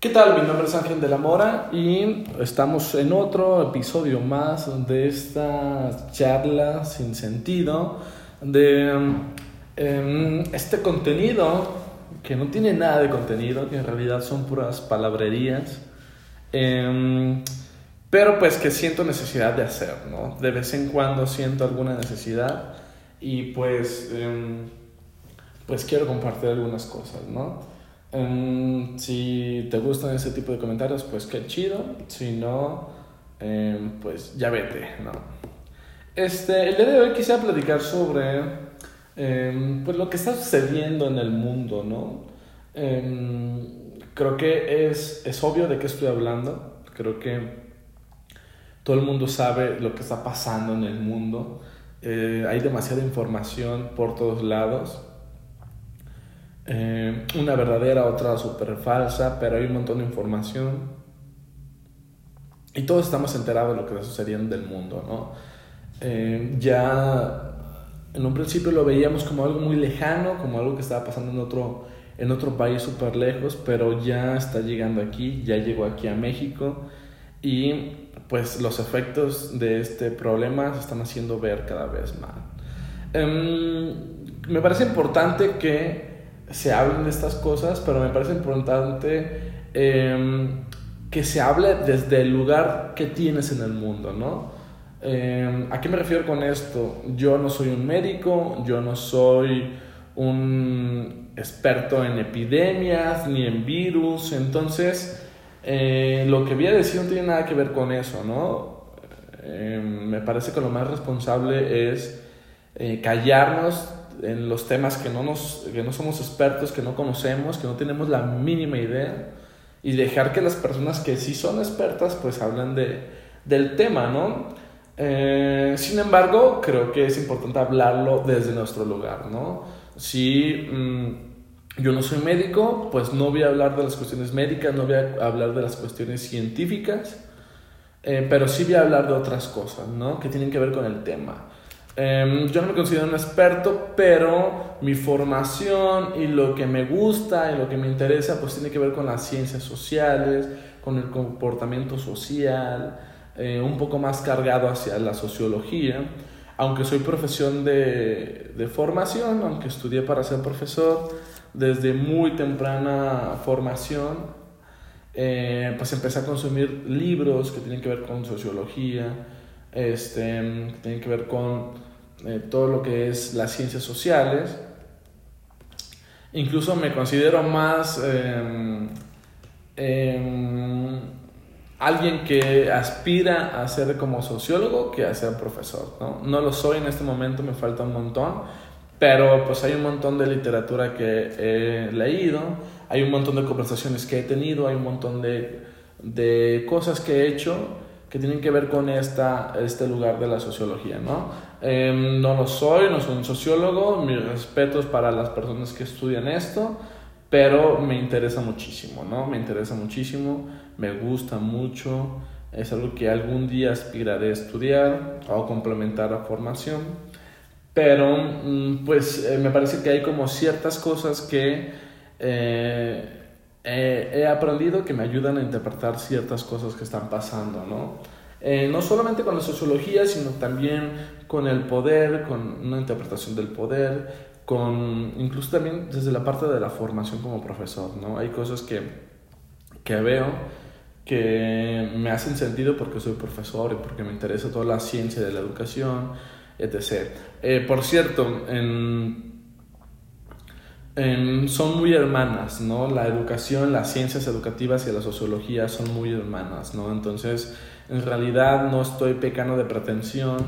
¿Qué tal? Mi nombre es Ángel de la Mora y estamos en otro episodio más de esta charla sin sentido, de em, este contenido que no tiene nada de contenido, que en realidad son puras palabrerías, em, pero pues que siento necesidad de hacer, ¿no? De vez en cuando siento alguna necesidad y pues, em, pues quiero compartir algunas cosas, ¿no? Em, si te gustan ese tipo de comentarios, pues qué chido. Si no, em, pues ya vete, ¿no? Este, el día de hoy quisiera platicar sobre em, pues lo que está sucediendo en el mundo, ¿no? creo que es, es obvio de qué estoy hablando. Creo que todo el mundo sabe lo que está pasando en el mundo. Eh, hay demasiada información por todos lados. Eh, una verdadera, otra súper falsa, pero hay un montón de información. Y todos estamos enterados de lo que está sucediendo del mundo, ¿no? Eh, ya en un principio lo veíamos como algo muy lejano, como algo que estaba pasando en otro, en otro país súper lejos, pero ya está llegando aquí, ya llegó aquí a México y pues los efectos de este problema se están haciendo ver cada vez más. Em, me parece importante que se hablen de estas cosas, pero me parece importante em, que se hable desde el lugar que tienes en el mundo, ¿no? Em, ¿A qué me refiero con esto? Yo no soy un médico, yo no soy un experto en epidemias ni en virus, entonces eh, lo que voy a decir no tiene nada que ver con eso, ¿no? Em, me parece que lo más responsable es eh, callarnos en los temas que no, nos, que no somos expertos, que no conocemos, que no tenemos la mínima idea, y dejar que las personas que sí son expertas pues hablen de, del tema, ¿no? Eh, sin embargo, creo que es importante hablarlo desde nuestro lugar, ¿no? Si mm, yo no soy médico, pues no voy a hablar de las cuestiones médicas, no voy a hablar de las cuestiones científicas, eh, pero sí voy a hablar de otras cosas, ¿no? Que tienen que ver con el tema. Em, yo no me considero un experto, pero mi formación y lo que me gusta y lo que me interesa, pues tiene que ver con las ciencias sociales, con el comportamiento social, eh, un poco más cargado hacia la sociología. Aunque soy profesión de, de formación, aunque estudié para ser profesor, desde muy temprana formación, eh, pues empecé a consumir libros que tienen que ver con sociología, este, que tienen que ver con eh, todo lo que es las ciencias sociales. Incluso me considero más em, em, alguien que aspira a ser como sociólogo que a ser profesor. ¿no? no lo soy en este momento, me falta un montón, pero pues hay un montón de literatura que he leído, hay un montón de conversaciones que he tenido, hay un montón de, de cosas que he hecho que tienen que ver con esta, este lugar de la sociología, ¿no? Em, no lo soy, no soy un sociólogo, mis respetos para las personas que estudian esto, pero me interesa muchísimo, ¿no? Me interesa muchísimo, me gusta mucho, es algo que algún día aspiraré a estudiar o complementar a formación, pero mm, pues eh, me parece que hay como ciertas cosas que... Eh, he aprendido que me ayudan a interpretar ciertas cosas que están pasando, ¿no? Eh, no solamente con la sociología, sino también con el poder, con una interpretación del poder, con incluso también desde la parte de la formación como profesor, ¿no? Hay cosas que, que veo que me hacen sentido porque soy profesor y porque me interesa toda la ciencia de la educación, etc. Eh, por cierto, en son muy hermanas, ¿no? La educación, las ciencias educativas y la sociología son muy hermanas, ¿no? Entonces, en realidad no estoy pecando de pretensión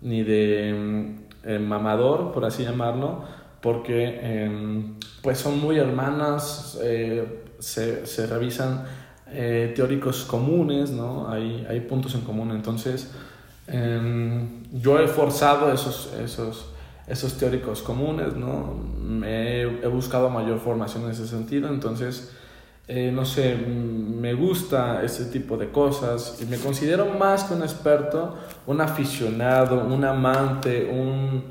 ni de mm, eh, mamador, por así llamarlo, porque em, pues son muy hermanas, eh, se, revisan eh, teóricos comunes, ¿no? Hay, hay puntos en común, entonces em, yo he forzado esos, esos esos teóricos comunes, ¿no? He, he buscado mayor formación en ese sentido, entonces, eh, no sé, me gusta ese tipo de cosas y me considero más que un experto, un aficionado, un amante, un,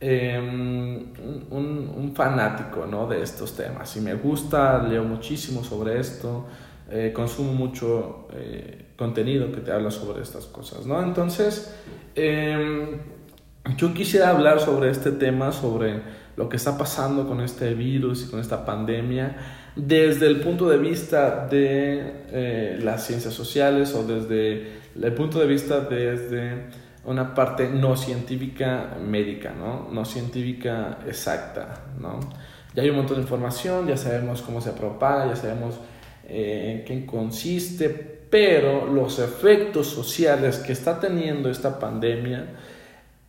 em, un, un, fanático, ¿no? De estos temas. Y me gusta, leo muchísimo sobre esto, eh, consumo mucho eh, contenido que te habla sobre estas cosas, ¿no? Entonces, em, yo quisiera hablar sobre este tema, sobre lo que está pasando con este virus y con esta pandemia, desde el punto de vista de eh, las ciencias sociales o desde el punto de vista desde una parte no científica médica, ¿no? No científica exacta, ¿no? Ya hay un montón de información, ya sabemos cómo se propaga, ya sabemos eh, en qué consiste, pero los efectos sociales que está teniendo esta pandemia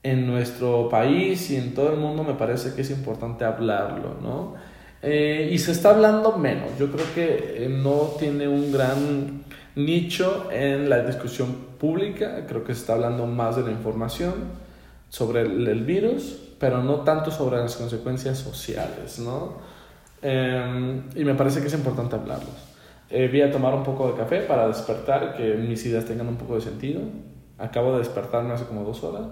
en nuestro país y en todo el mundo me parece que es importante hablarlo, ¿no? Eh, y se está hablando menos, yo creo que eh, no tiene un gran nicho en la discusión pública, creo que se está hablando más de la información sobre el, virus, pero no tanto sobre las consecuencias sociales, ¿no? y me parece que es importante hablarlos. Eh, voy a tomar un poco de café para despertar, que mis ideas tengan un poco de sentido. Acabo de despertarme hace como dos horas.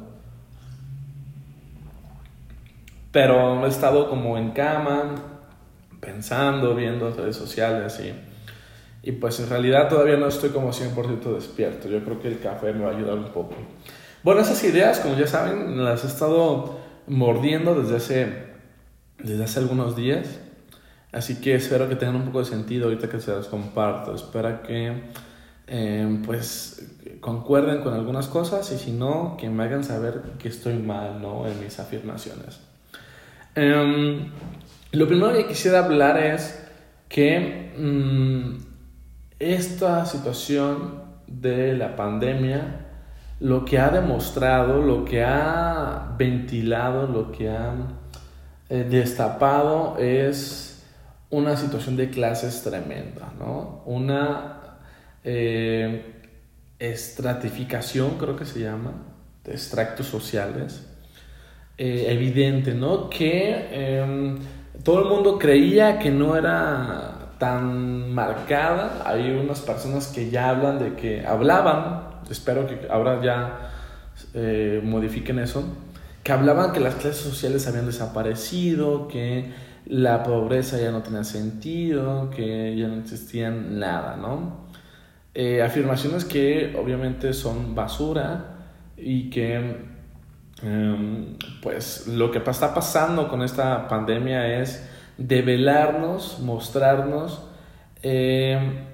Pero he estado como en cama, pensando, viendo redes sociales y, y pues en realidad todavía no estoy como 100% despierto. Yo creo que el café me va a ayudar un poco. Bueno, esas ideas, como ya saben, las he estado mordiendo desde hace, desde hace algunos días. Así que espero que tengan un poco de sentido ahorita que se las comparto. Espero que eh, pues concuerden con algunas cosas y si no, que me hagan saber que estoy mal ¿no? en mis afirmaciones. Em, lo primero que quisiera hablar es que mm, esta situación de la pandemia lo que ha demostrado, lo que ha ventilado, lo que ha eh, destapado es una situación de clases tremenda, ¿no? Una eh, estratificación, creo que se llama, de extractos sociales, eh, evidente, ¿no? Que em, todo el mundo creía que no era tan marcada. Hay unas personas que ya hablan de que hablaban, espero que ahora ya eh, modifiquen eso, que hablaban que las clases sociales habían desaparecido, que la pobreza ya no tenía sentido, que ya no existían nada, ¿no? Eh, afirmaciones que obviamente son basura y que em, pues lo que está pasando con esta pandemia es develarnos, mostrarnos em,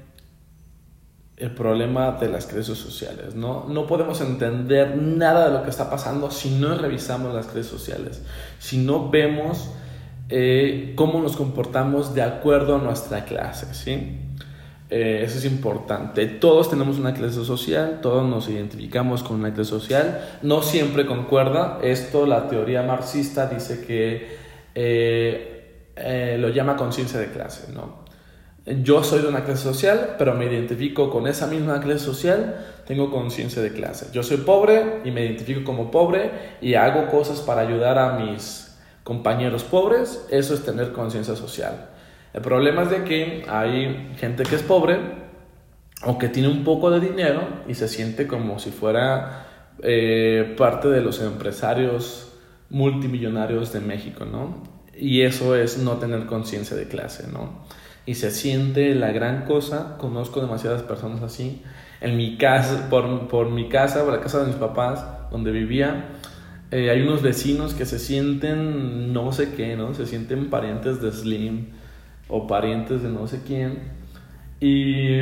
el problema de las crisis sociales. ¿no? no podemos entender nada de lo que está pasando si no revisamos las crisis sociales, si no vemos eh, cómo nos comportamos de acuerdo a nuestra clase, ¿sí? Eh, eso es importante. Todos tenemos una clase social, todos nos identificamos con una clase social. No siempre concuerda. Esto, la teoría marxista dice que eh, lo llama conciencia de clase, ¿no? Yo soy de una clase social, pero me identifico con esa misma clase social, tengo conciencia de clase. Yo soy pobre y me identifico como pobre y hago cosas para ayudar a mis compañeros pobres, eso es tener conciencia social. El problema es de que hay gente que es pobre o que tiene un poco de dinero y se siente como si fuera eh, parte de los empresarios multimillonarios de México, ¿no? Y eso es no tener conciencia de clase, ¿no? Y se siente la gran cosa, conozco demasiadas personas así. En mi casa, por, por mi casa, por la casa de mis papás, donde vivía, eh, hay unos vecinos que se sienten no sé qué, ¿no? Se sienten parientes de Slim o parientes de no sé quién. Y,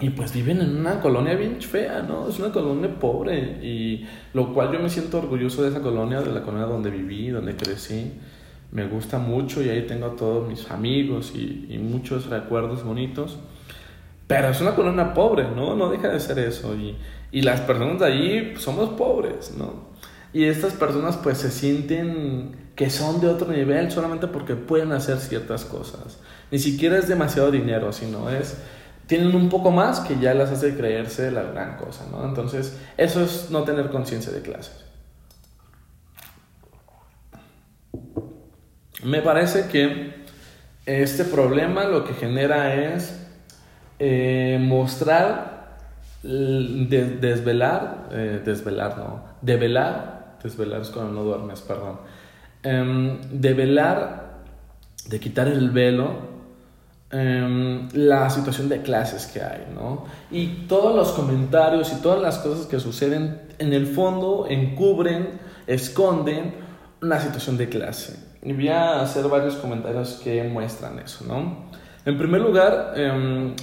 y pues viven en una colonia bien fea, ¿no? Es una colonia pobre. Y lo cual yo me siento orgulloso de esa colonia, de la colonia donde viví, donde crecí. Me gusta mucho y ahí tengo a todos mis amigos y, y muchos recuerdos bonitos. Pero es una colonia pobre, ¿no? No deja de ser eso. Y, y las personas de allí somos pobres, ¿no? Y estas personas pues se sienten que son de otro nivel solamente porque pueden hacer ciertas cosas. Ni siquiera es demasiado dinero, sino es tienen un poco más que ya las hace creerse la gran cosa, ¿no? Entonces, eso es no tener conciencia de clases. Me parece que este problema lo que genera es eh, mostrar, desvelar, eh, desvelar, no, develar desvelar es cuando no duermes, perdón. Eh, de velar, de quitar el velo em, la situación de clases que hay, ¿no? Y todos los comentarios y todas las cosas que suceden en el fondo encubren, esconden una situación de clase. Y voy a hacer varios comentarios que muestran eso, ¿no? En primer lugar, em,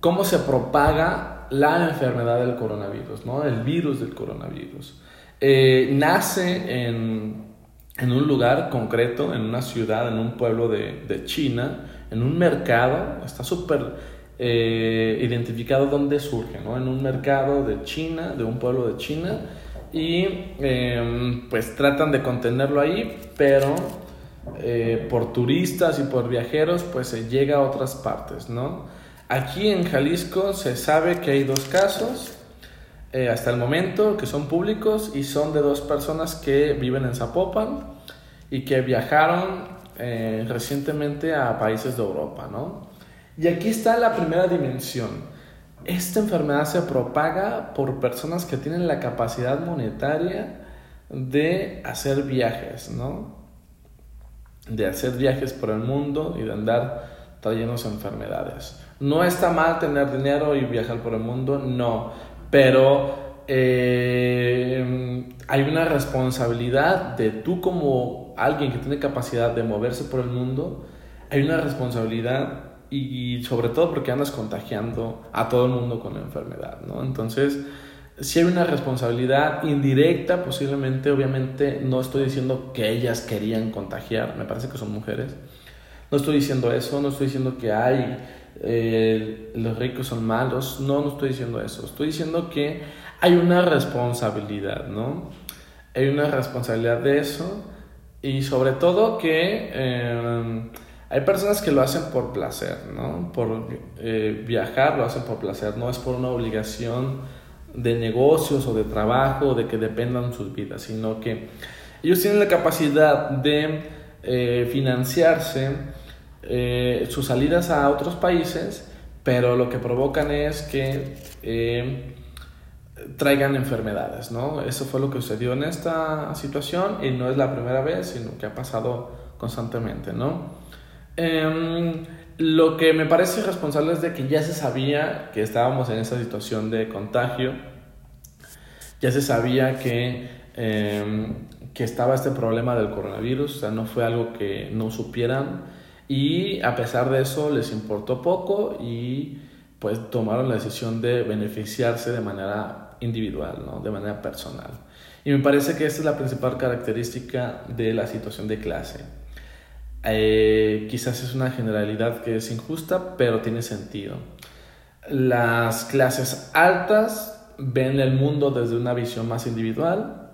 cómo se propaga la enfermedad del coronavirus, ¿no? El virus del coronavirus. Eh, nace en, en, un lugar concreto, en una ciudad, en un pueblo de, de China, en un mercado, está súper eh, identificado dónde surge, ¿no? En un mercado de China, de un pueblo de China, y em, pues tratan de contenerlo ahí, pero eh, por turistas y por viajeros pues se llega a otras partes, ¿no? Aquí en Jalisco se sabe que hay dos casos eh, hasta el momento que son públicos y son de dos personas que viven en Zapopan y que viajaron eh, recientemente a países de Europa, ¿no? Y aquí está la primera dimensión. Esta enfermedad se propaga por personas que tienen la capacidad monetaria de hacer viajes, ¿no? De hacer viajes por el mundo y de andar trayendo enfermedades. No está mal tener dinero y viajar por el mundo, no, pero eh, hay una responsabilidad de tú como alguien que tiene capacidad de moverse por el mundo, hay una responsabilidad y, sobre todo porque andas contagiando a todo el mundo con la enfermedad, ¿no? Entonces, si hay una responsabilidad indirecta, posiblemente, obviamente, no estoy diciendo que ellas querían contagiar, me parece que son mujeres. No estoy diciendo eso, no estoy diciendo que hay eh, los ricos son malos, no, no estoy diciendo eso. Estoy diciendo que hay una responsabilidad, ¿no? Hay una responsabilidad de eso y sobre todo que eh, hay personas que lo hacen por placer, ¿no? Por eh, viajar lo hacen por placer, no es por una obligación de negocios o de trabajo o de que dependan sus vidas, sino que ellos tienen la capacidad de financiarse eh, sus salidas a otros países, pero lo que provocan es que traigan enfermedades, ¿no? Eso fue lo que sucedió en esta situación y no es la primera vez, sino que ha pasado constantemente, ¿no? Em, lo que me parece irresponsable es de que ya se sabía que estábamos en esa situación de contagio, ya se sabía que, em, que estaba este problema del coronavirus, o sea, no fue algo que no supieran y a pesar de eso les importó poco y pues tomaron la decisión de beneficiarse de manera individual, ¿no? de manera personal. Y me parece que esta es la principal característica de la situación de clase eh, quizás es una generalidad que es injusta, pero tiene sentido. Las clases altas ven el mundo desde una visión más individual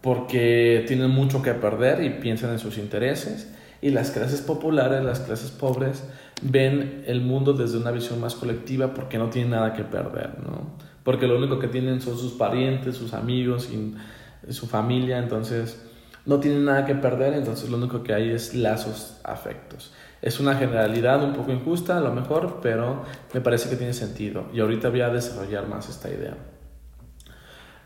porque tienen mucho que perder y piensan en sus intereses. Y las clases populares, las clases pobres, ven el mundo desde una visión más colectiva porque no tienen nada que perder, ¿no? Porque lo único que tienen son sus parientes, sus amigos y su familia, entonces no tienen nada que perder, entonces lo único que hay es lazos afectos. Es una generalidad un poco injusta a lo mejor, pero me parece que tiene sentido y ahorita voy a desarrollar más esta idea.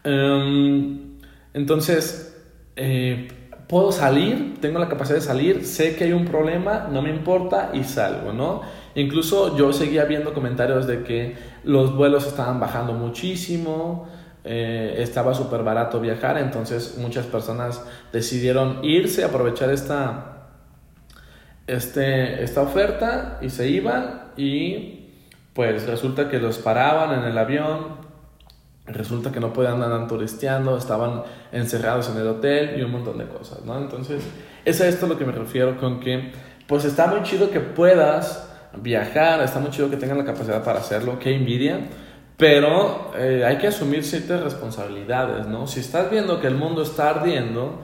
Em, entonces, eh, puedo salir, tengo la capacidad de salir, sé que hay un problema, no me importa y salgo, ¿no? Incluso yo seguía viendo comentarios de que los vuelos estaban bajando muchísimo, eh, estaba súper barato viajar, entonces muchas personas decidieron irse, aprovechar esta, este, esta oferta y se iban y pues resulta que los paraban en el avión, resulta que no podían andar turisteando, estaban encerrados en el hotel y un montón de cosas, ¿no? Entonces, es a esto lo que me refiero con que, pues está muy chido que puedas viajar, está muy chido que tengan la capacidad para hacerlo, qué envidia, pero eh, hay que asumir ciertas responsabilidades, ¿no? Si estás viendo que el mundo está ardiendo,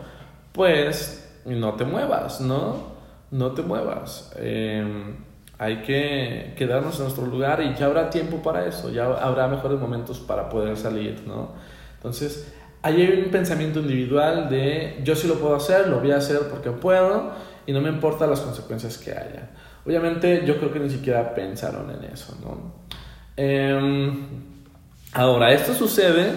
pues no te muevas, ¿no? No te muevas. Em, hay que quedarnos en nuestro lugar y ya habrá tiempo para eso, ya habrá mejores momentos para poder salir, ¿no? Entonces, hay un pensamiento individual de yo sí lo puedo hacer, lo voy a hacer porque puedo y no me importan las consecuencias que haya. Obviamente yo creo que ni siquiera pensaron en eso, ¿no? Em, ahora, esto sucede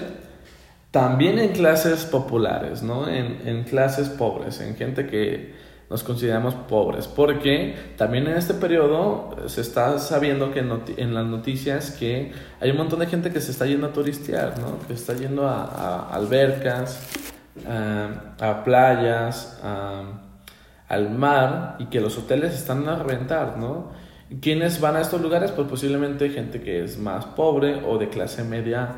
también en clases populares, ¿no? En, en, clases pobres, en gente que nos consideramos pobres, porque también en este periodo se está sabiendo que en, las noticias que hay un montón de gente que se está yendo a turistear, ¿no? que está yendo a, albercas, a, playas, al mar y que los hoteles están a reventar, ¿no? ¿Quiénes van a estos lugares? Pues posiblemente gente que es más pobre o de clase media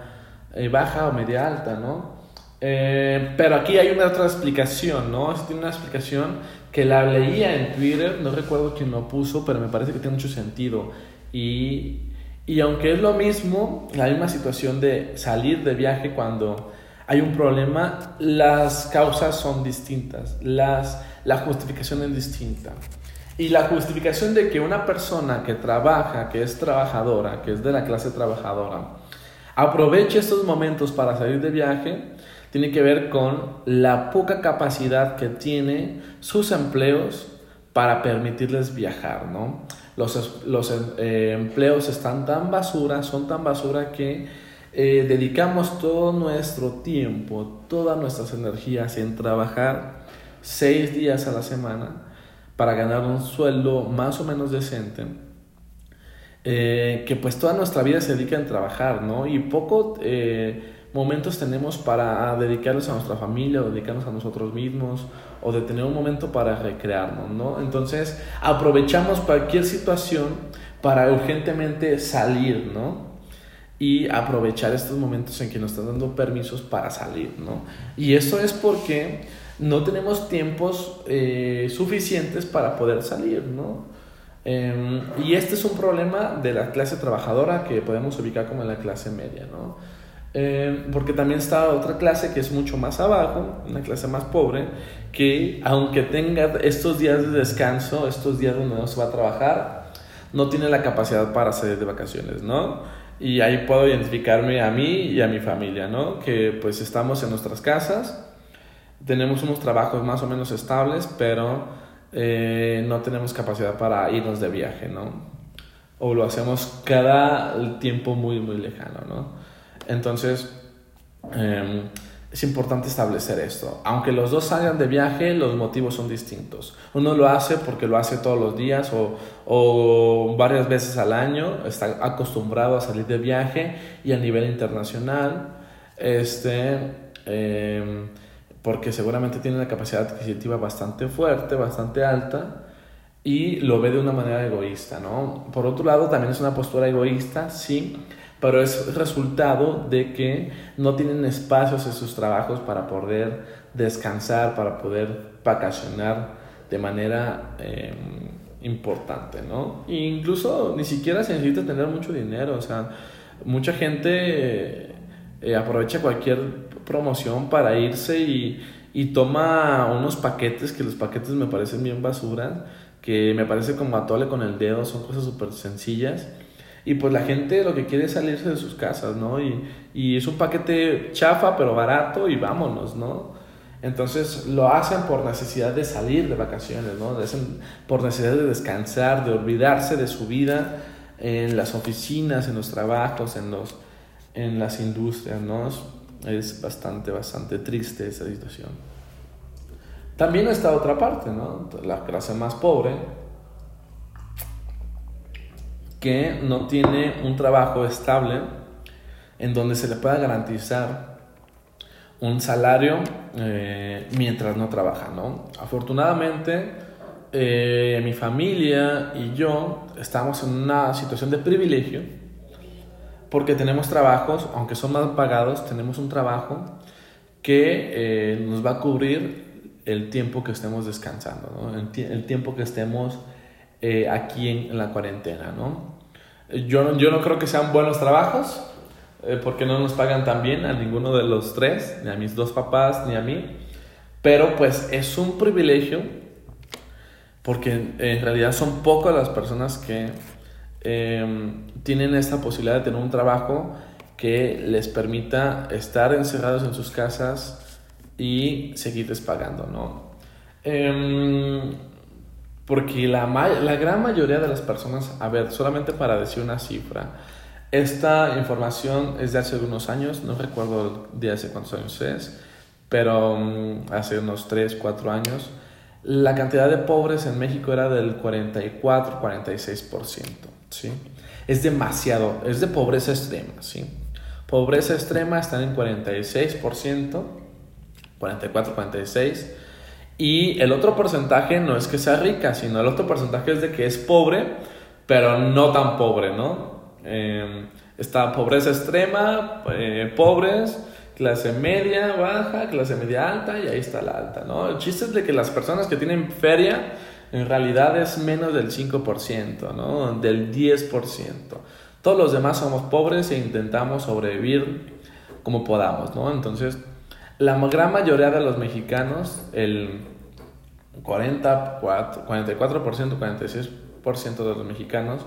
eh, baja o media alta, ¿no? Eh, pero aquí hay una otra explicación, ¿no? Tiene una explicación que la leía en Twitter, no recuerdo quién lo puso, pero me parece que tiene mucho sentido. Y, y aunque es lo mismo, la misma situación de salir de viaje cuando hay un problema, las causas son distintas, las, la justificación es distinta. Y la justificación de que una persona que trabaja, que es trabajadora, que es de la clase trabajadora, aproveche estos momentos para salir de viaje, tiene que ver con la poca capacidad que tiene sus empleos para permitirles viajar, ¿no? Los, los eh, empleos están tan basura, son tan basura que eh, dedicamos todo nuestro tiempo, todas nuestras energías en trabajar seis días a la semana para ganar un sueldo más o menos decente, eh, que pues toda nuestra vida se dedica en trabajar, ¿no? Y poco momentos tenemos para dedicarnos a nuestra familia, o dedicarnos a nosotros mismos, o de tener un momento para recrearnos, ¿no? Entonces aprovechamos cualquier situación para urgentemente salir, ¿no? y aprovechar estos momentos en que nos están dando permisos para salir, ¿no? Y eso es porque no tenemos tiempos eh, suficientes para poder salir, ¿no? Em, y este es un problema de la clase trabajadora que podemos ubicar como la clase media, ¿no? Em, porque también está otra clase que es mucho más abajo, una clase más pobre, que aunque tenga estos días de descanso, estos días donde no se va a trabajar, no tiene la capacidad para salir de vacaciones, ¿no? Y ahí puedo identificarme a mí y a mi familia, ¿no? Que pues estamos en nuestras casas, tenemos unos trabajos más o menos estables, pero eh, no tenemos capacidad para irnos de viaje, ¿no? O lo hacemos cada tiempo muy, muy lejano, ¿no? Entonces, em, es importante establecer esto. Aunque los dos salgan de viaje, los motivos son distintos. Uno lo hace porque lo hace todos los días o, o varias veces al año, está acostumbrado a salir de viaje y a nivel internacional. Este, eh, porque seguramente tiene una capacidad adquisitiva bastante fuerte, bastante alta, y lo ve de una manera egoísta, ¿no? Por otro lado, también es una postura egoísta, sí, pero es resultado de que no tienen espacios en sus trabajos para poder descansar, para poder vacacionar de manera em, importante, ¿no? Incluso ni siquiera se necesita tener mucho dinero, o sea, mucha gente eh, aprovecha cualquier promoción para irse y, y toma unos paquetes, que los paquetes me parecen bien basura, que me parece como atole con el dedo, son cosas súper sencillas. Y pues la gente lo que quiere es salirse de sus casas, ¿no? Y, y es un paquete chafa, pero barato y vámonos, ¿no? Entonces lo hacen por necesidad de salir de vacaciones, ¿no? Por necesidad de descansar, de olvidarse de su vida en las oficinas, en los trabajos, en, los, en las industrias, ¿no? Es bastante, bastante triste esa situación. También está otra parte, ¿no? La clase más pobre, no tiene un trabajo estable en donde se le pueda garantizar un salario eh, mientras no trabaja, ¿no? Afortunadamente, eh, mi familia y yo estamos en una situación de privilegio porque tenemos trabajos, aunque son mal pagados, tenemos un trabajo que eh, nos va a cubrir el tiempo que estemos descansando, el, tiempo que estemos aquí en, la cuarentena. ¿no? Yo, yo no creo que sean buenos trabajos, eh, porque no nos pagan tan bien a ninguno de los tres, ni a mis dos papás, ni a mí, pero pues es un privilegio, porque en realidad son pocas las personas que Em, tienen esta posibilidad de tener un trabajo que les permita estar encerrados en sus casas y seguirles pagando, ¿no? Em, porque la, la gran mayoría de las personas, a ver, solamente para decir una cifra, esta información es de hace algunos años, no recuerdo de hace cuántos años es, pero mm, hace unos 3, 4 años, la cantidad de pobres en México era del 44-46%, ¿sí? Es demasiado, es de pobreza extrema, ¿sí? Pobreza extrema están en 46%, 44-46%, y el otro porcentaje no es que sea rica, sino el otro porcentaje es de que es pobre, pero no tan pobre, ¿no? Eh, está pobreza extrema, eh, pobres, clase media, baja, clase media alta y ahí está la alta, ¿no? El chiste es de que las personas que tienen feria en realidad es menos del 5%, ¿no? Del 10%. Todos los demás somos pobres e intentamos sobrevivir como podamos, ¿no? Entonces, la gran mayoría de los mexicanos, el 44, 44%, 46% de los mexicanos,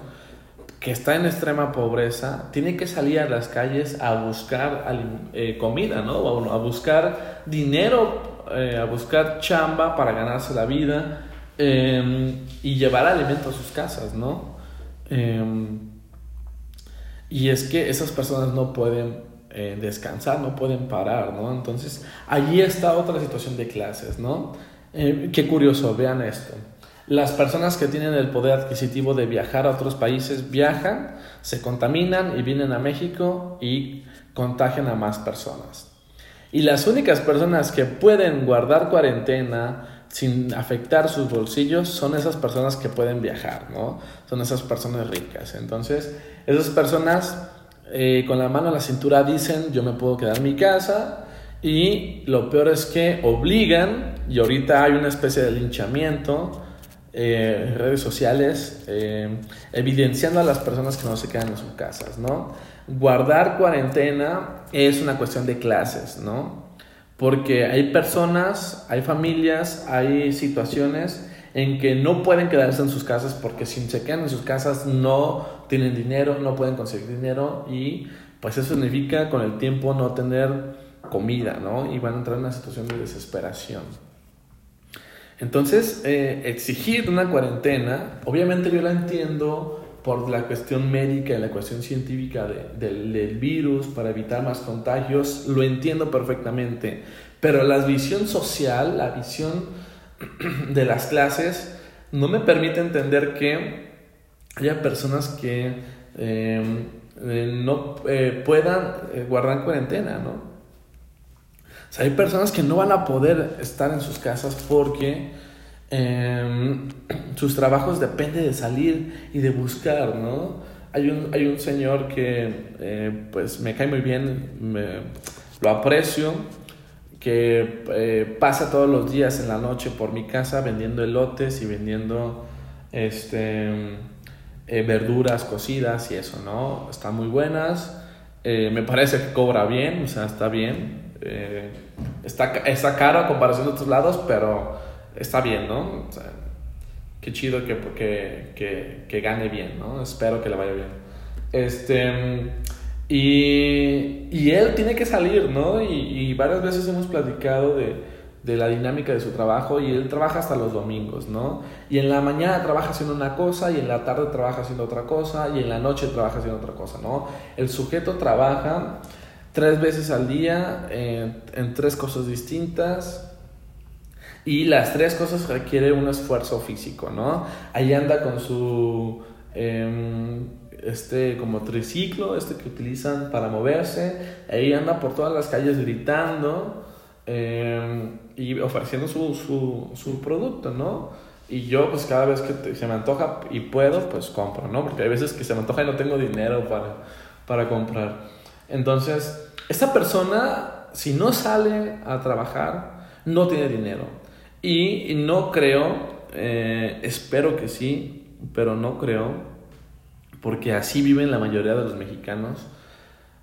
que está en extrema pobreza tiene que salir a las calles a buscar eh, comida, ¿no? A buscar dinero, eh, a buscar chamba para ganarse la vida em, y llevar alimento a sus casas, ¿no? Em, y es que esas personas no pueden eh, descansar, no pueden parar, ¿no? Entonces, allí está otra situación de clases, ¿no? qué curioso, vean esto. Las personas que tienen el poder adquisitivo de viajar a otros países viajan, se contaminan y vienen a México y contagian a más personas. Y las únicas personas que pueden guardar cuarentena sin afectar sus bolsillos son esas personas que pueden viajar, ¿no? Son esas personas ricas. Entonces, esas personas eh, con la mano en la cintura dicen, yo me puedo quedar en mi casa, y lo peor es que obligan, y ahorita hay una especie de linchamiento, eh, redes sociales eh, evidenciando a las personas que no se quedan en sus casas, ¿no? Guardar cuarentena es una cuestión de clases, ¿no? Porque hay personas, hay familias, hay situaciones en que no pueden quedarse en sus casas porque si se quedan en sus casas no tienen dinero, no pueden conseguir dinero y pues eso significa con el tiempo no tener comida, ¿no? Y van a entrar en una situación de desesperación. Entonces, eh, exigir una cuarentena, obviamente yo la entiendo por la cuestión médica y la cuestión científica del, virus, para evitar más contagios, lo entiendo perfectamente, pero la visión social, la visión de las clases, no me permite entender que haya personas que em, eh, no eh, puedan guardar cuarentena, ¿no? hay personas que no van a poder estar en sus casas porque em, sus trabajos dependen de salir y de buscar, ¿no? Hay un, hay un señor que eh, pues me cae muy bien, me, lo aprecio, que eh, pasa todos los días en la noche por mi casa vendiendo elotes y vendiendo este, eh, verduras cocidas y eso, ¿no? Están muy buenas. me parece que cobra bien, o sea, está bien. Eh, está, está caro a comparación de otros lados, pero está bien, ¿no? qué chido que, que, que, gane bien, ¿no? Espero que le vaya bien. Este, y, y él tiene que salir, ¿no? Y, y varias veces hemos platicado de, de, la dinámica de su trabajo y él trabaja hasta los domingos, ¿no? Y en la mañana trabaja haciendo una cosa y en la tarde trabaja haciendo otra cosa y en la noche trabaja haciendo otra cosa, ¿no? El sujeto trabaja tres veces al día en tres cosas distintas. Y las tres cosas requieren un esfuerzo físico, ¿no? Ahí anda con su, em, este, como triciclo, este que utilizan para moverse. Ahí anda por todas las calles gritando em, y ofreciendo su, su, su, producto, ¿no? Y yo, pues cada vez que se me antoja y puedo, pues compro, ¿no? Porque hay veces que se me antoja y no tengo dinero para, para comprar. Entonces, esta persona, si no sale a trabajar, no tiene dinero. Y, no creo, eh, espero que sí, pero no creo, porque así viven la mayoría de los mexicanos.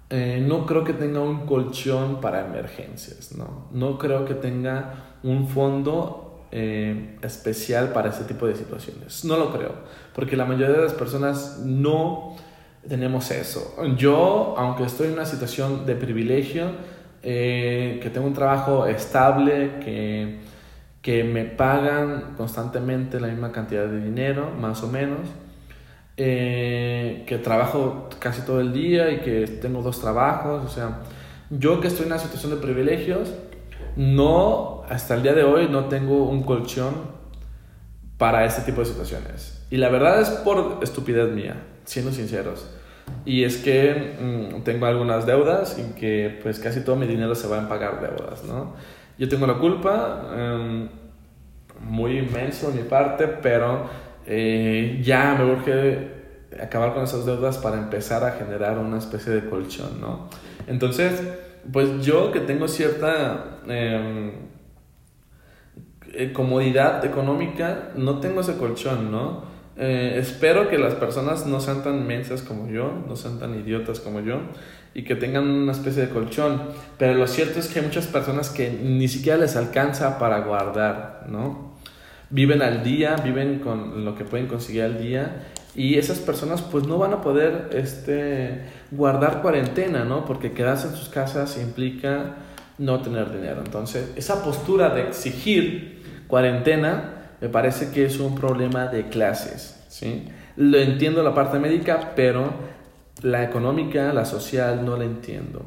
Eh, no creo que tenga un colchón para emergencias, ¿no? No creo que tenga un fondo eh, especial para este tipo de situaciones. No lo creo, porque la mayoría de las personas no tenemos eso. Yo, aunque estoy en una situación de privilegio, eh, que tengo un trabajo estable, que, que me pagan constantemente la misma cantidad de dinero, más o menos, eh, que trabajo casi todo el día y que tengo dos trabajos, o sea, yo que estoy en una situación de privilegios, no hasta el día de hoy no tengo un colchón para este tipo de situaciones. Y la verdad es por estupidez mía, siendo sinceros. Y es que mm, tengo algunas deudas y que pues casi todo mi dinero se va a pagar deudas, ¿no? Yo tengo la culpa, em, muy inmenso de mi parte, pero eh, ya me urge acabar con esas deudas para empezar a generar una especie de colchón, ¿no? Entonces, pues yo que tengo cierta em, eh, comodidad económica, no tengo ese colchón, ¿no? Eh, espero que las personas no sean tan mensas como yo, no sean tan idiotas como yo y que tengan una especie de colchón. Pero lo cierto es que hay muchas personas que ni siquiera les alcanza para guardar, ¿no? Viven al día, viven con lo que pueden conseguir al día y esas personas pues no van a poder este, guardar cuarentena, ¿no? Porque quedarse en sus casas implica no tener dinero. Entonces, esa postura de exigir cuarentena me parece que es un problema de clases, ¿sí? Lo entiendo la parte médica, pero la económica, la social, no la entiendo.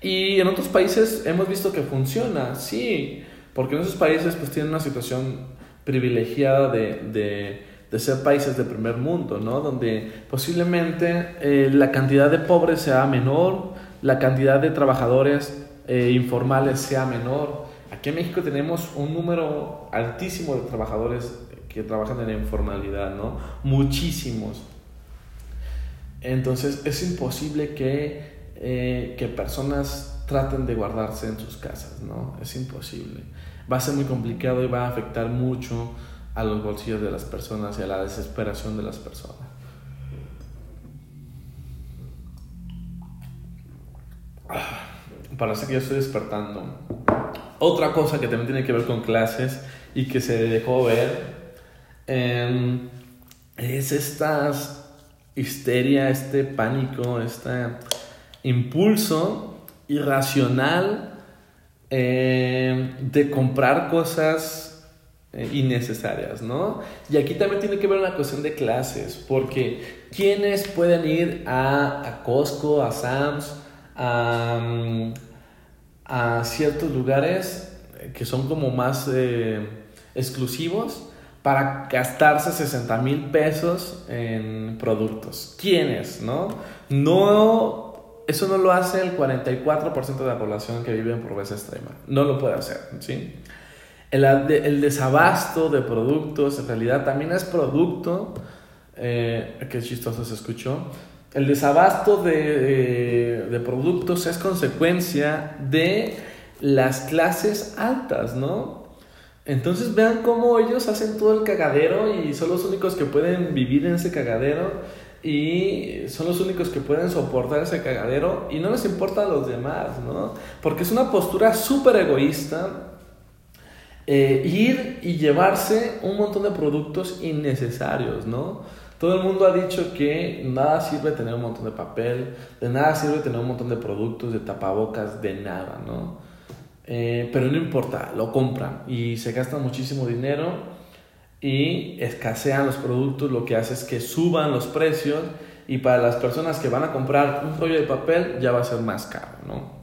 Y en otros países hemos visto que funciona, sí, porque en esos países pues tienen una situación privilegiada de, de, ser países de primer mundo, ¿no? Donde posiblemente eh, la cantidad de pobres sea menor, la cantidad de trabajadores eh, informales sea menor, Aquí en México tenemos un número altísimo de trabajadores que trabajan en la informalidad, ¿no? Muchísimos. Entonces es imposible que, eh, que personas traten de guardarse en sus casas, ¿no? Es imposible. Va a ser muy complicado y va a afectar mucho a los bolsillos de las personas y a la desesperación de las personas. Ah, parece que ya estoy despertando. Otra cosa que también tiene que ver con clases y que se dejó ver em, es esta histeria, este pánico, este impulso irracional em, de comprar cosas eh, innecesarias, ¿no? Y aquí también tiene que ver una cuestión de clases, porque ¿quiénes pueden ir a, Costco, a Sam's, a... Mm, a ciertos lugares que son como más eh, exclusivos para gastarse 60 mil pesos en productos. ¿Quiénes? No? No, eso no lo hace el 44% de la población que vive en pobreza extrema. No lo puede hacer, ¿sí? El, desabasto de productos en realidad también es producto, eh, qué chistoso se escuchó, el desabasto de, productos es consecuencia de las clases altas, ¿no? Entonces vean cómo ellos hacen todo el cagadero y son los únicos que pueden vivir en ese cagadero y son los únicos que pueden soportar ese cagadero y no les importa a los demás, ¿no? Porque es una postura súper egoísta eh, ir y llevarse un montón de productos innecesarios, ¿no? Todo el mundo ha dicho que nada sirve tener un montón de papel, de nada sirve tener un montón de productos, de tapabocas, de nada, ¿no? Eh, pero no importa, lo compran y se gasta muchísimo dinero y escasean los productos, lo que hace es que suban los precios y para las personas que van a comprar un rollo de papel ya va a ser más caro, ¿no?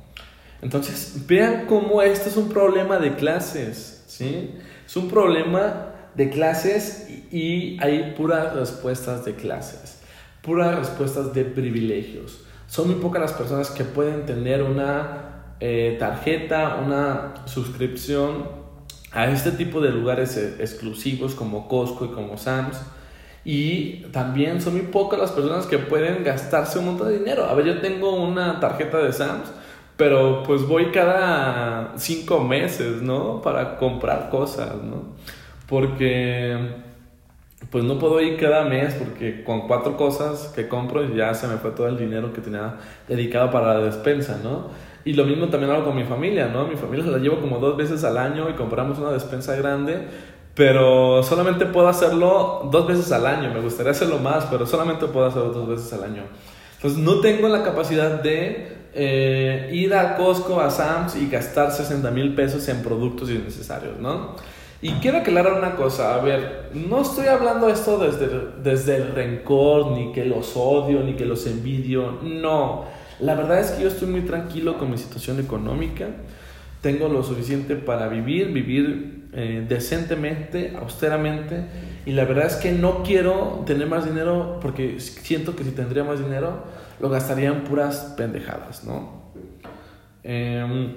Entonces, vean cómo esto es un problema de clases, ¿sí? Es un problema de clases y hay puras respuestas de clases, puras respuestas de privilegios. Son muy pocas las personas que pueden tener una eh, tarjeta, una suscripción a este tipo de lugares eh, exclusivos como Costco y como Sam's. Y también son muy pocas las personas que pueden gastarse un montón de dinero. A ver, yo tengo una tarjeta de Sam's, pero pues voy cada cinco meses, ¿no? Para comprar cosas, ¿no? porque pues no puedo ir cada mes porque con cuatro cosas que compro ya se me fue todo el dinero que tenía dedicado para la despensa, ¿no? Y lo mismo también hago con mi familia, ¿no? Mi familia la llevo como dos veces al año y compramos una despensa grande, pero solamente puedo hacerlo dos veces al año. Me gustaría hacerlo más, pero solamente puedo hacerlo dos veces al año. Entonces no tengo la capacidad de eh, ir a Costco, a Sam's y gastar 60 mil pesos en productos innecesarios, ¿no? Y quiero aclarar una cosa, a ver, no estoy hablando esto desde, desde el rencor, ni que los odio, ni que los envidio, no. La verdad es que yo estoy muy tranquilo con mi situación económica. tengo lo suficiente para vivir, vivir eh, decentemente, austeramente, y la verdad es que no quiero tener más dinero porque siento que si tendría más dinero lo gastaría en puras pendejadas, ¿no? Em,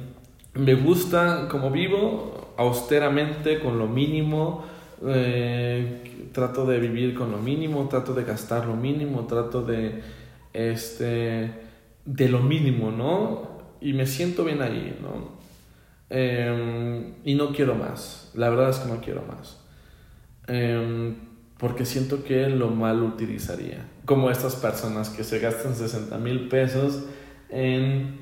me gusta como vivo, austeramente, con lo mínimo, eh, trato de vivir con lo mínimo, trato de gastar lo mínimo, trato de, este, de lo mínimo, ¿no? Y me siento bien ahí, ¿no? Em, y no quiero más, la verdad es que no quiero más. Em, porque siento que lo mal utilizaría. Como estas personas que se gastan 60 mil pesos en,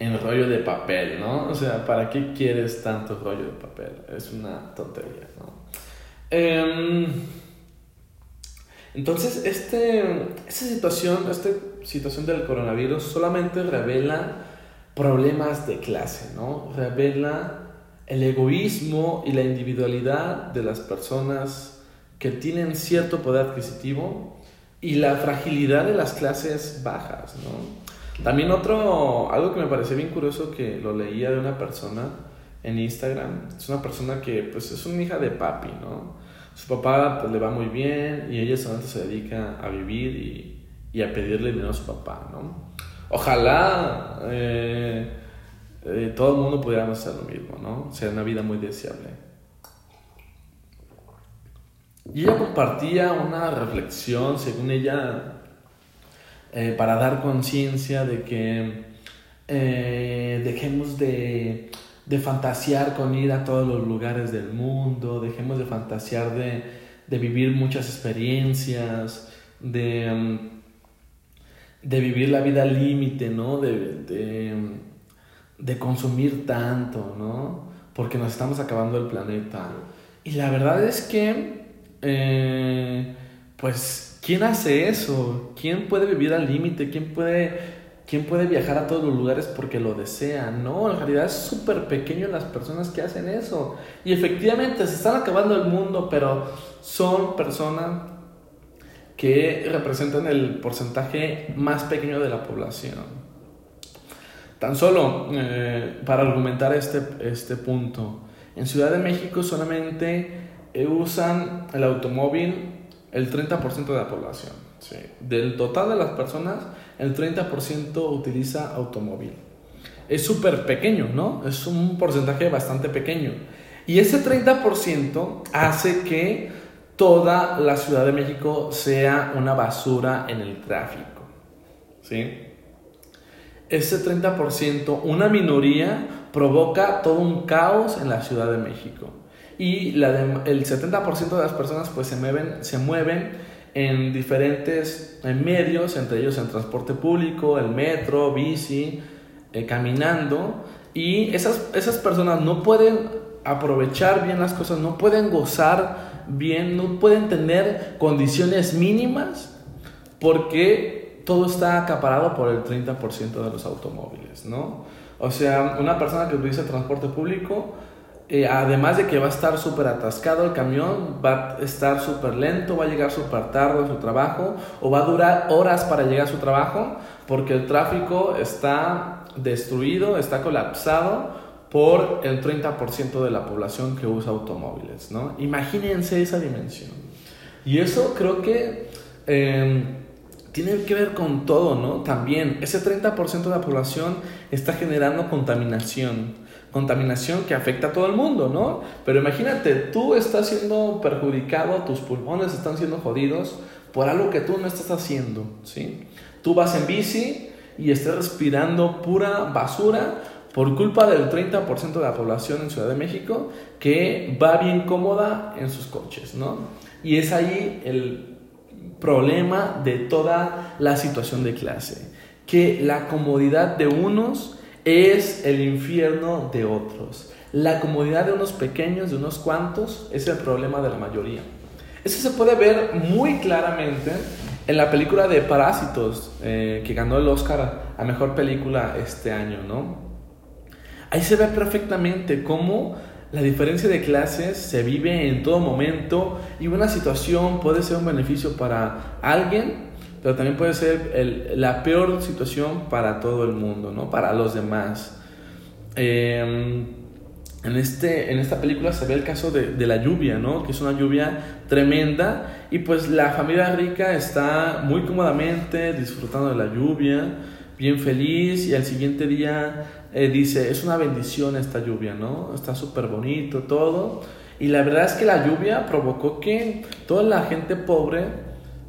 en rollo de papel, ¿no? O sea, ¿para qué quieres tanto rollo de papel? Es una tontería, ¿no? Em, entonces, este, esta situación, esta situación del coronavirus solamente revela problemas de clase, ¿no? Revela el egoísmo y la individualidad de las personas que tienen cierto poder adquisitivo y la fragilidad de las clases bajas, ¿no? También otro, algo que me pareció bien curioso que lo leía de una persona en Instagram, es una persona que pues es una hija de papi, ¿no? Su papá pues, le va muy bien y ella solamente se dedica a vivir y, y a pedirle dinero a su papá, ¿no? Ojalá eh, eh, todo el mundo pudiera hacer lo mismo, ¿no? Sea una vida muy deseable. Y ella compartía una reflexión, según ella, eh, para dar conciencia de que dejemos de, de, fantasear con ir a todos los lugares del mundo, dejemos de fantasear de, de vivir muchas experiencias, de... Mm, de vivir la vida al límite, ¿no? De, de, consumir tanto, ¿no? Porque nos estamos acabando el planeta. Y la verdad es que, eh, pues, ¿quién hace eso? ¿Quién puede vivir al límite? ¿Quién puede, ¿Quién puede viajar a todos los lugares porque lo desea? No, en realidad es súper pequeño las personas que hacen eso. Y efectivamente se están acabando el mundo, pero son personas que representan el porcentaje más pequeño de la población. Tan solo eh, para argumentar este, este punto, en Ciudad de México solamente eh, usan el automóvil el 30% de la población. Del total de las personas, el 30% utiliza automóvil. Es súper pequeño, ¿no? Es un porcentaje bastante pequeño. Y ese 30% hace que toda la Ciudad de México sea una basura en el tráfico. ¿Sí? Ese 30%, una minoría, provoca todo un caos en la Ciudad de México. Y la el 70% de las personas pues se mueven, se mueven en diferentes medios, entre ellos en transporte público, el metro, bici, eh, caminando. Y esas, esas personas no pueden aprovechar bien las cosas, no pueden gozar bien, no pueden tener condiciones mínimas porque todo está acaparado por el 30% de los automóviles, ¿no? O sea, una persona que utiliza transporte público, eh, además de que va a estar súper atascado el camión, va a estar súper lento, va a llegar súper tarde a su trabajo o va a durar horas para llegar a su trabajo porque el tráfico está destruido, está colapsado por el 30% de la población que usa automóviles, ¿no? Imagínense esa dimensión. Y eso creo que em, tiene que ver con todo, ¿no? También ese 30% de la población está generando contaminación, contaminación que afecta a todo el mundo, ¿no? Pero imagínate, tú estás siendo perjudicado, tus pulmones están siendo jodidos por algo que tú no estás haciendo, ¿sí? Tú vas en bici y estás respirando pura basura por culpa del 30% de la población en Ciudad de México que va bien cómoda en sus coches, ¿no? Y es ahí el problema de toda la situación de clase, que la comodidad de unos es el infierno de otros. La comodidad de unos pequeños, de unos cuantos, es el problema de la mayoría. Eso se puede ver muy claramente en la película de Parásitos, eh, que ganó el Oscar a Mejor Película este año, ¿no? Ahí se ve perfectamente cómo la diferencia de clases se vive en todo momento y una situación puede ser un beneficio para alguien, pero también puede ser la peor situación para todo el mundo, ¿no? Para los demás. em, en, este, en esta película se ve el caso de, de, la lluvia, ¿no? Que es una lluvia tremenda y pues la familia rica está muy cómodamente disfrutando de la lluvia, bien feliz y al siguiente día eh, dice, es una bendición esta lluvia, ¿no? Está súper bonito todo. Y la verdad es que la lluvia provocó que toda la gente pobre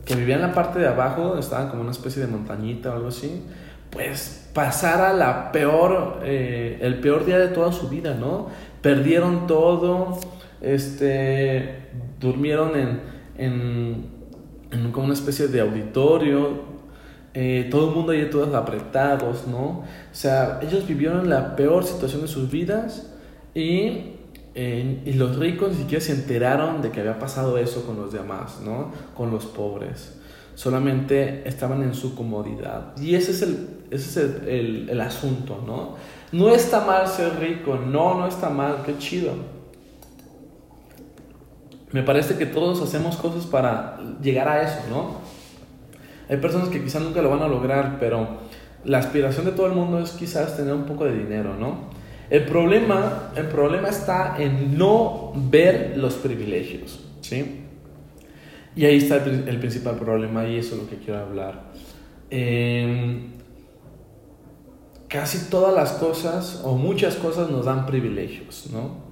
que vivía en la parte de abajo, estaban como una especie de montañita o algo así, pues pasara la peor, eh, el peor día de toda su vida, ¿no? Perdieron todo, este, durmieron en, en, en como una especie de auditorio, eh, todo el mundo ahí todos apretados, ¿no? O sea, ellos vivieron la peor situación de sus vidas y y los ricos ni siquiera se enteraron de que había pasado eso con los demás, ¿no? Con los pobres. Solamente estaban en su comodidad. Y ese es el, ese es el, el, asunto, ¿no? No está mal ser rico, no, no está mal, qué chido. Me parece que todos hacemos cosas para llegar a eso, ¿no? Hay personas que quizás nunca lo van a lograr, pero la aspiración de todo el mundo es quizás tener un poco de dinero, ¿no? El problema, el problema está en no ver los privilegios, ¿sí? Y ahí está el, principal problema y eso es lo que quiero hablar. Em, casi todas las cosas o muchas cosas nos dan privilegios, ¿no?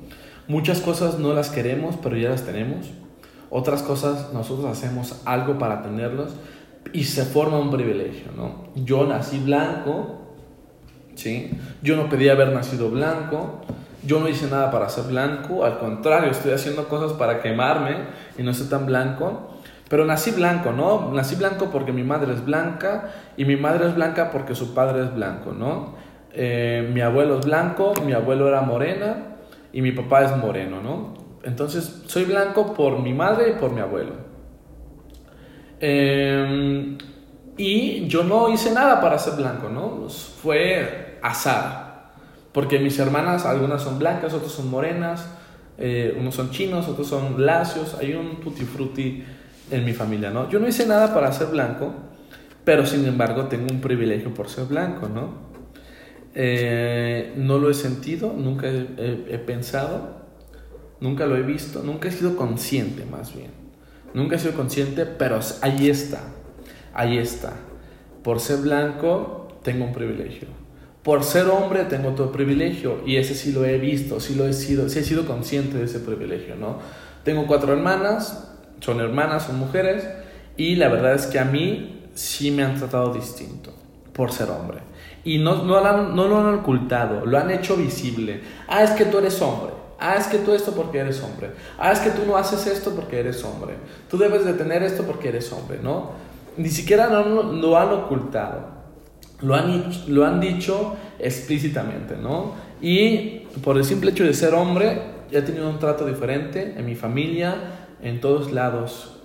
Muchas cosas no las queremos, pero ya las tenemos. Otras cosas nosotros hacemos algo para tenerlos y se forma un privilegio, ¿no? Yo nací blanco, ¿sí? Yo no pedí haber nacido blanco, yo no hice nada para ser blanco, al contrario, estoy haciendo cosas para quemarme y no ser tan blanco. Pero nací blanco, ¿no? Nací blanco porque mi madre es blanca y mi madre es blanca porque su padre es blanco, ¿no? Eh, mi abuelo es blanco, mi abuelo era morena y mi papá es moreno, ¿no? Entonces, soy blanco por mi madre y por mi abuelo. Eh, y yo no hice nada para ser blanco, ¿no? Fue azar. Porque mis hermanas, algunas son blancas, otras son morenas, eh, unos son chinos, otros son lacios, hay un tutti frutti en mi familia, ¿no? Yo no hice nada para ser blanco, pero sin embargo tengo un privilegio por ser blanco, ¿no? Eh, no lo he sentido, nunca he pensado, nunca lo he visto, nunca he sido consciente más bien. Nunca he sido consciente, pero ahí está ahí está. Por ser blanco, tengo un privilegio. Por ser hombre, tengo otro privilegio. Y ese sí lo he visto, sí lo he sido, sí he sido consciente de ese privilegio, ¿no? Tengo cuatro hermanas, son hermanas, son mujeres, y la verdad es que a mí sí me han tratado distinto por ser hombre. Y no, no, no lo han ocultado, lo han hecho visible. Ah, es que tú eres hombre. Ah, es que tú esto porque eres hombre. Ah, es que tú no haces esto porque eres hombre. Tú debes de tener esto porque eres hombre, ¿no? ni siquiera lo, lo han ocultado, lo han, lo han dicho explícitamente, ¿no? Y por el simple hecho de ser hombre, he tenido un trato diferente en mi familia, en todos lados,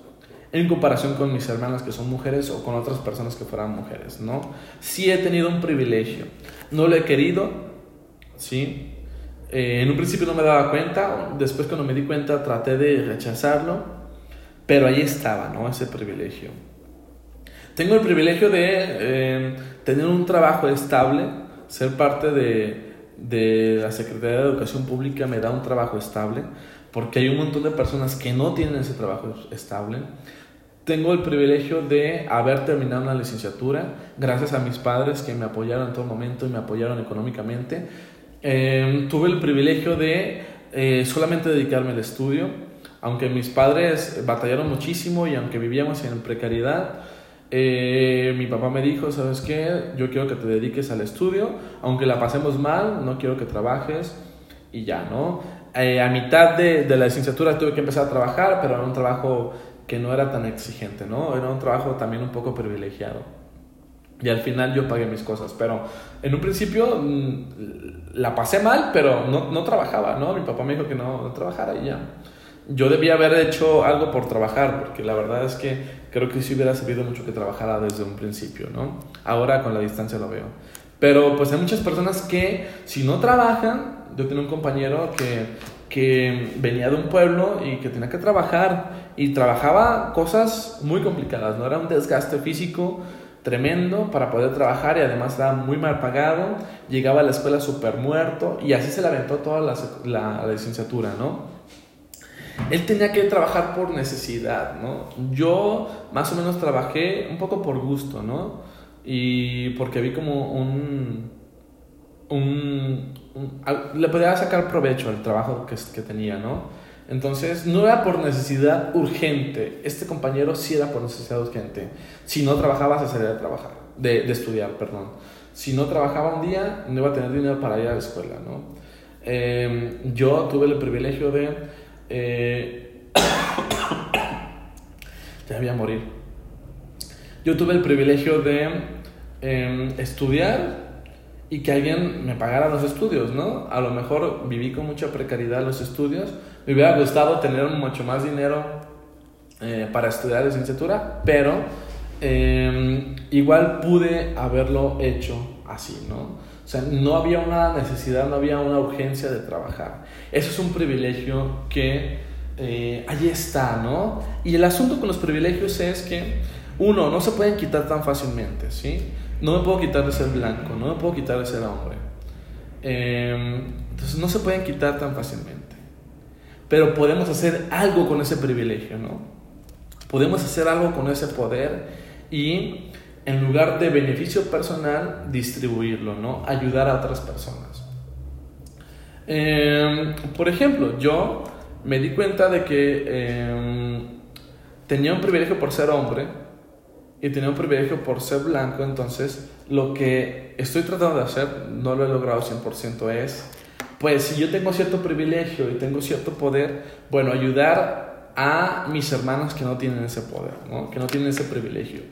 en comparación con mis hermanas que son mujeres o con otras personas que fueran mujeres, ¿no? Sí he tenido un privilegio, no lo he querido, ¿sí? Eh, en un principio no me daba cuenta, después cuando me di cuenta traté de rechazarlo, pero ahí estaba, ¿no? Ese privilegio. Tengo el privilegio de eh, tener un trabajo estable, ser parte de, de la Secretaría de Educación Pública me da un trabajo estable, porque hay un montón de personas que no tienen ese trabajo estable. Tengo el privilegio de haber terminado una licenciatura, gracias a mis padres que me apoyaron en todo momento y me apoyaron económicamente. Eh, tuve el privilegio de eh, solamente dedicarme al estudio, aunque mis padres batallaron muchísimo y aunque vivíamos en precariedad, eh, mi papá me dijo, ¿sabes qué? Yo quiero que te dediques al estudio, aunque la pasemos mal, no quiero que trabajes y ya, ¿no? Eh, a mitad de, de, la licenciatura tuve que empezar a trabajar, pero era un trabajo que no era tan exigente, ¿no? Era un trabajo también un poco privilegiado. Y al final yo pagué mis cosas, pero en un principio mm, la pasé mal, pero no, no trabajaba, ¿no? Mi papá me dijo que no, no trabajara y ya yo debía haber hecho algo por trabajar, porque la verdad es que creo que sí hubiera servido mucho que trabajara desde un principio, ¿no? Ahora con la distancia lo veo. Pero pues hay muchas personas que si no trabajan, yo tenía un compañero que, que venía de un pueblo y que tenía que trabajar y trabajaba cosas muy complicadas, ¿no? Era un desgaste físico tremendo para poder trabajar y además estaba muy mal pagado, llegaba a la escuela súper muerto y así se le aventó toda la, la, licenciatura, ¿no? Él tenía que trabajar por necesidad, ¿no? Yo más o menos trabajé un poco por gusto, ¿no? Y porque vi como un... un, le podía sacar provecho al trabajo que, que tenía, ¿no? Entonces, no era por necesidad urgente. Este compañero sí era por necesidad urgente. Si no trabajaba, se salía de trabajar, de, de estudiar, perdón. Si no trabajaba un día, no iba a tener dinero para ir a la escuela, ¿no? Em, yo tuve el privilegio de... Eh, ya voy a morir. Yo tuve el privilegio de em, estudiar y que alguien me pagara los estudios, ¿no? A lo mejor viví con mucha precariedad los estudios. Me hubiera gustado tener mucho más dinero eh, para estudiar licenciatura, pero em, igual pude haberlo hecho así, ¿no? O sea, no había una necesidad, no había una urgencia de trabajar. Eso es un privilegio que eh, ahí está, ¿no? Y el asunto con los privilegios es que, uno, no se pueden quitar tan fácilmente, ¿sí? No me puedo quitar de ser blanco, no me puedo quitar de ser hombre. Em, entonces no se pueden quitar tan fácilmente. Pero podemos hacer algo con ese privilegio, ¿no? Podemos hacer algo con ese poder y en lugar de beneficio personal, distribuirlo, ¿no? Ayudar a otras personas. Em, por ejemplo, yo me di cuenta de que em, tenía un privilegio por ser hombre y tenía un privilegio por ser blanco, entonces lo que estoy tratando de hacer, no lo he logrado 100%, es, pues si yo tengo cierto privilegio y tengo cierto poder, bueno, ayudar a mis hermanas que no tienen ese poder, ¿no? que no tienen ese privilegio,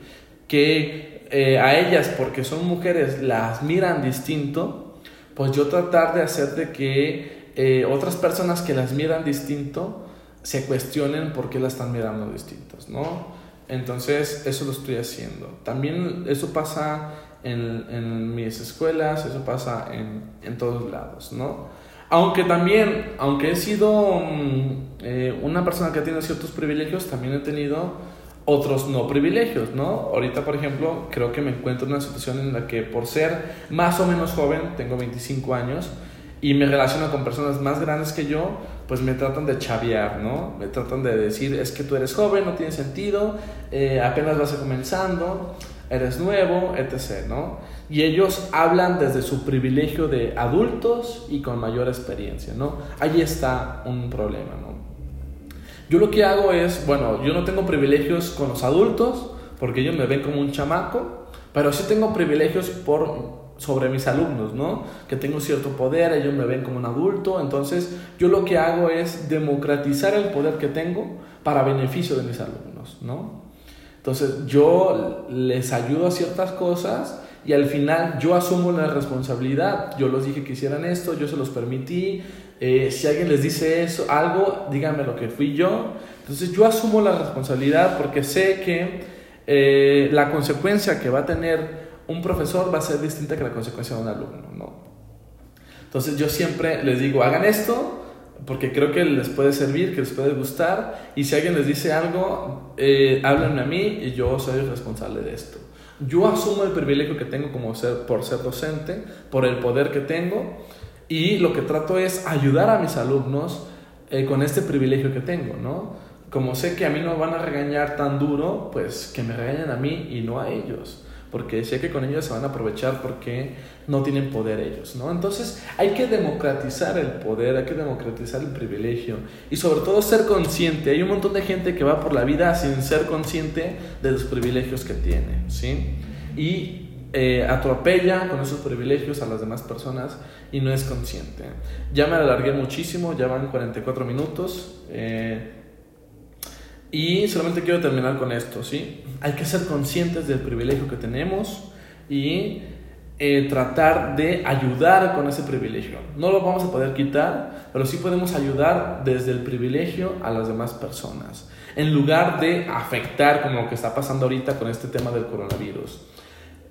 que eh, a ellas, porque son mujeres, las miran distinto, pues yo tratar de hacer de que eh, otras personas que las miran distinto se cuestionen por qué las están mirando distintos, ¿no? Entonces, eso lo estoy haciendo. También eso pasa en, en mis escuelas, eso pasa en, en, todos lados, ¿no? Aunque también, aunque he sido mm, eh, una persona que tiene ciertos privilegios, también he tenido otros no privilegios, ¿no? Ahorita, por ejemplo, creo que me encuentro en una situación en la que por ser más o menos joven, tengo 25 años, y me relaciono con personas más grandes que yo, pues me tratan de chavear, ¿no? Me tratan de decir, es que tú eres joven, no tiene sentido, eh, apenas vas comenzando, eres nuevo, etc., ¿no? Y ellos hablan desde su privilegio de adultos y con mayor experiencia, ¿no? Ahí está un problema, ¿no? Yo lo que hago es, bueno, yo no tengo privilegios con los adultos, porque ellos me ven como un chamaco, pero sí tengo privilegios por sobre mis alumnos, ¿no? Que tengo cierto poder, ellos me ven como un adulto, entonces yo lo que hago es democratizar el poder que tengo para beneficio de mis alumnos, ¿no? Entonces yo les ayudo a ciertas cosas y al final yo asumo la responsabilidad, yo los dije que hicieran esto, yo se los permití, eh, si alguien les dice eso, algo, díganme lo que fui yo, entonces yo asumo la responsabilidad porque sé que eh, la consecuencia que va a tener un profesor va a ser distinta que la consecuencia de un alumno, ¿no? Entonces yo siempre les digo, hagan esto porque creo que les puede servir, que les puede gustar y si alguien les dice algo, eh, háblenme a mí y yo soy el responsable de esto. Yo asumo el privilegio que tengo como ser, por ser docente, por el poder que tengo y lo que trato es ayudar a mis alumnos eh, con este privilegio que tengo, ¿no? Como sé que a mí no me van a regañar tan duro, pues que me regañen a mí y no a ellos porque sé que con ellos se van a aprovechar porque no tienen poder ellos, ¿no? Entonces hay que democratizar el poder, hay que democratizar el privilegio y sobre todo ser consciente. Hay un montón de gente que va por la vida sin ser consciente de los privilegios que tiene, ¿sí? Y eh, atropella con esos privilegios a las demás personas y no es consciente. Ya me alargué muchísimo, ya van 44 minutos. Eh, y solamente quiero terminar con esto, ¿sí? Hay que ser conscientes del privilegio que tenemos y eh, tratar de ayudar con ese privilegio. No lo vamos a poder quitar, pero sí podemos ayudar desde el privilegio a las demás personas, en lugar de afectar como lo que está pasando ahorita con este tema del coronavirus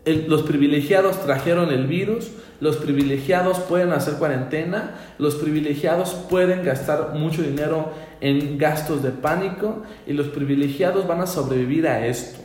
los privilegiados trajeron el virus, los privilegiados pueden hacer cuarentena, los privilegiados pueden gastar mucho dinero en gastos de pánico y los privilegiados van a sobrevivir a esto.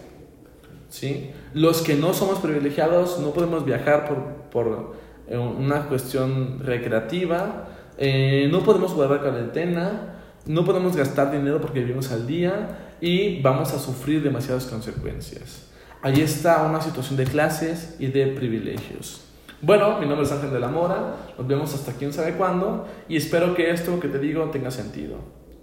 ¿sí? Los que no somos privilegiados no podemos viajar por, por eh, una cuestión recreativa, eh, no podemos guardar cuarentena, no podemos gastar dinero porque vivimos al día y vamos a sufrir demasiadas consecuencias. Ahí está una situación de clases y de privilegios. Bueno, mi nombre es Ángel de la Mora, nos vemos hasta quién sabe cuándo y espero que esto que te digo tenga sentido.